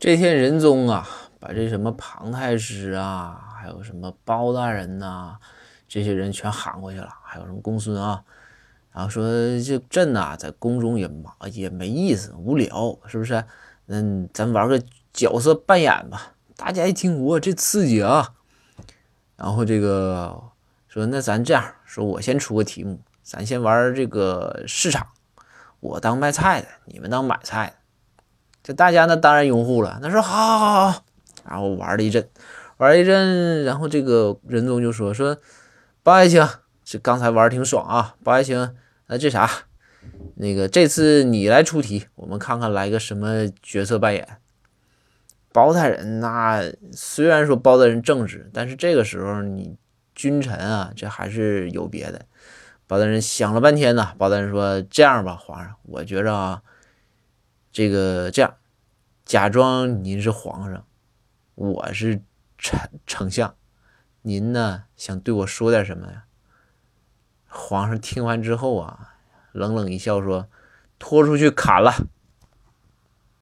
这天仁宗啊，把这什么庞太师啊，还有什么包大人呐，这些人全喊过去了，还有什么公孙啊，然后说这朕呐，在宫中也忙也没意思，无聊，是不是？嗯，咱玩个角色扮演吧。大家一听，哇，这刺激啊！然后这个说，那咱这样说，我先出个题目，咱先玩这个市场，我当卖菜的，你们当买菜的。这大家那当然拥护了，那说好，好，好，好，然后玩了一阵，玩一阵，然后这个仁宗就说说，包爱卿，这刚才玩挺爽啊，包爱卿，那这啥，那个这次你来出题，我们看看来个什么角色扮演。包大人那虽然说包大人正直，但是这个时候你君臣啊，这还是有别的。包大人想了半天呢，包大人说这样吧，皇上，我觉着啊。这个这样，假装您是皇上，我是丞丞相，您呢想对我说点什么呀？皇上听完之后啊，冷冷一笑说：“拖出去砍了。”